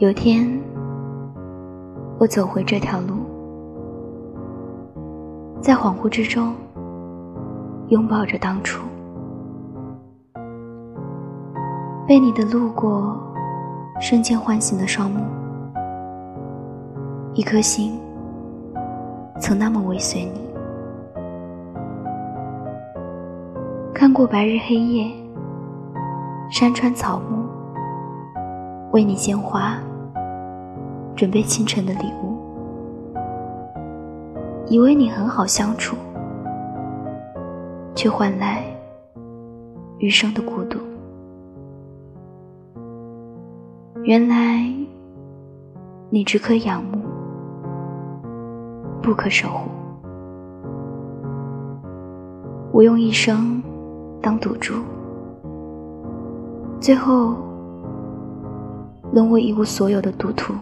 有天，我走回这条路，在恍惚之中，拥抱着当初，被你的路过瞬间唤醒的双目，一颗心曾那么尾随你，看过白日黑夜，山川草木，为你鲜花。准备清晨的礼物，以为你很好相处，却换来余生的孤独。原来你只可仰慕，不可守护。我用一生当赌注，最后沦为一无所有的赌徒。